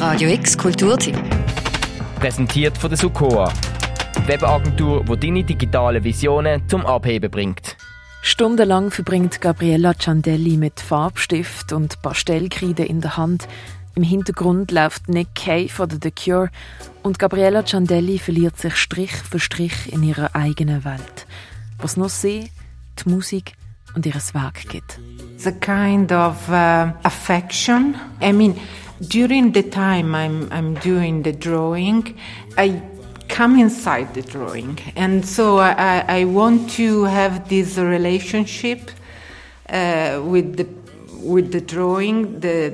Radio X Kulturteam. Präsentiert von der Sukoa. Webagentur, die deine digitalen Visionen zum Abheben bringt. Stundenlang verbringt Gabriella Ciandelli mit Farbstift und Pastellkreide in der Hand. Im Hintergrund läuft Nick Cave von The Cure und Gabriella Ciandelli verliert sich Strich für Strich in ihrer eigenen Welt. Was nur sie, die Musik und ihres Werk gibt. The kind of uh, affection. I mean, during the time I'm I'm doing the drawing, I come inside the drawing, and so I I want to have this relationship uh, with the with the drawing the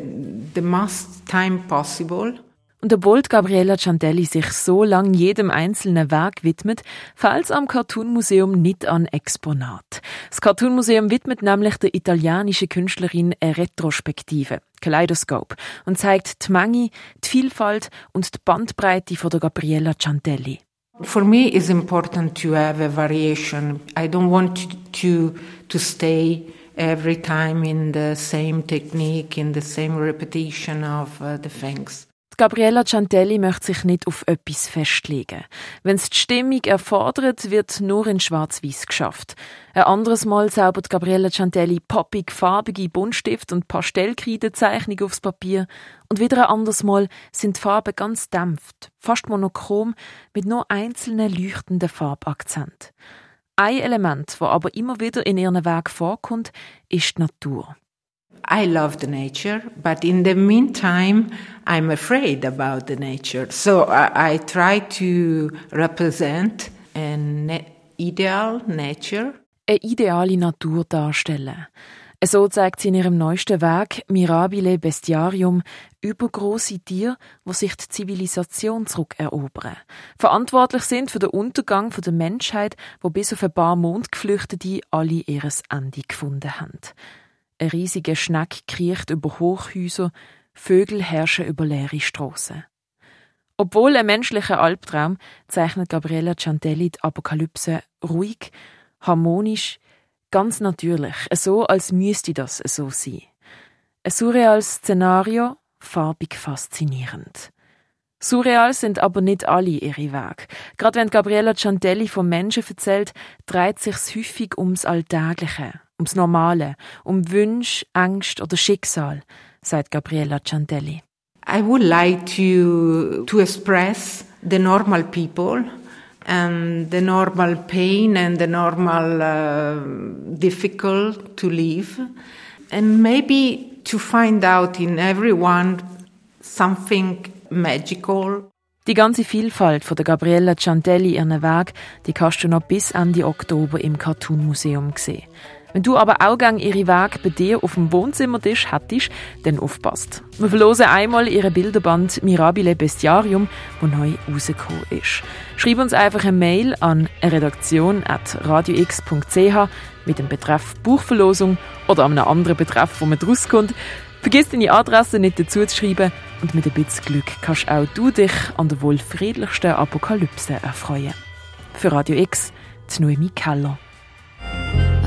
the most time possible. Und obwohl Gabriella Ciandelli sich so lang jedem einzelnen Werk widmet, fehlt es am Cartoon Museum nicht an Exponat. Das Cartoon Museum widmet nämlich der italienischen Künstlerin eine Retrospektive, Kaleidoscope, und zeigt die Menge, die Vielfalt und die Bandbreite von der Gabriella Ciandelli. For me, it's important to have a variation. I don't want to to stay every time in the same technique, in the same repetition of uh, the things. Gabriella Ciantelli möchte sich nicht auf etwas festlegen. Wenn es die Stimmung erfordert, wird nur in Schwarz-Weiß geschafft. Ein anderes Mal zaubert Gabriella Ciantelli poppig farbige Buntstift und Pastellkreidezeichnung aufs Papier und wieder ein anderes Mal sind die Farben ganz dämpft, fast monochrom, mit nur einzelnen leuchtenden Farbakzenten. Ein Element, das aber immer wieder in ihren Werk vorkommt, ist die Natur. I love the nature, but in the meantime, I'm afraid about the nature. So I, I try to represent an ideal nature. Eine ideale Natur darstellen. So zeigt sie in ihrem neuesten Werk Mirabile Bestiarium übergroße Tiere, wo sich die Zivilisation zurückerobern. Verantwortlich sind für den Untergang der Menschheit, wo bis auf ein paar Mondgeflüchtete alle ihres Ende gefunden haben. Ein riesiger Schneck kriecht über Hochhäuser, Vögel herrschen über leere Strassen. Obwohl ein menschlicher Albtraum zeichnet Gabriella Ciantelli die Apokalypse ruhig, harmonisch, ganz natürlich, so als müsste das so sein. Ein surreales Szenario, farbig faszinierend. Surreal sind aber nicht alle ihre Wege. Gerade wenn Gabriella Ciantelli vom Menschen erzählt, dreht sich's häufig ums Alltägliche, ums Normale, um Wünsche, Angst oder Schicksal, sagt Gabriella Ciantelli. I would like to, to express the normal people and the normal pain and the normal uh, difficult to live and maybe to find out in everyone something magical. Die ganze Vielfalt von der Gabriella Ciantelli ihren Weg, die kannst du noch bis Ende Oktober im Cartoon Museum sehen. Wenn du aber auch gerne ihre Weg bei dir auf dem Wohnzimmertisch hättest, dann aufpasst. Wir verlosen einmal ihren Bilderband Mirabile Bestiarium, wo neu rausgekommen ist. Schreib uns einfach eine Mail an redaktion.radiox.ch mit dem Betreff Buchverlosung oder einem anderen Betreff, wo man rauskommt. Vergiss deine Adresse nicht dazu zu schreiben und mit ein bisschen Glück kannst auch du dich an der wohl friedlichsten Apokalypse erfreuen. Für Radio X, Noemi Keller.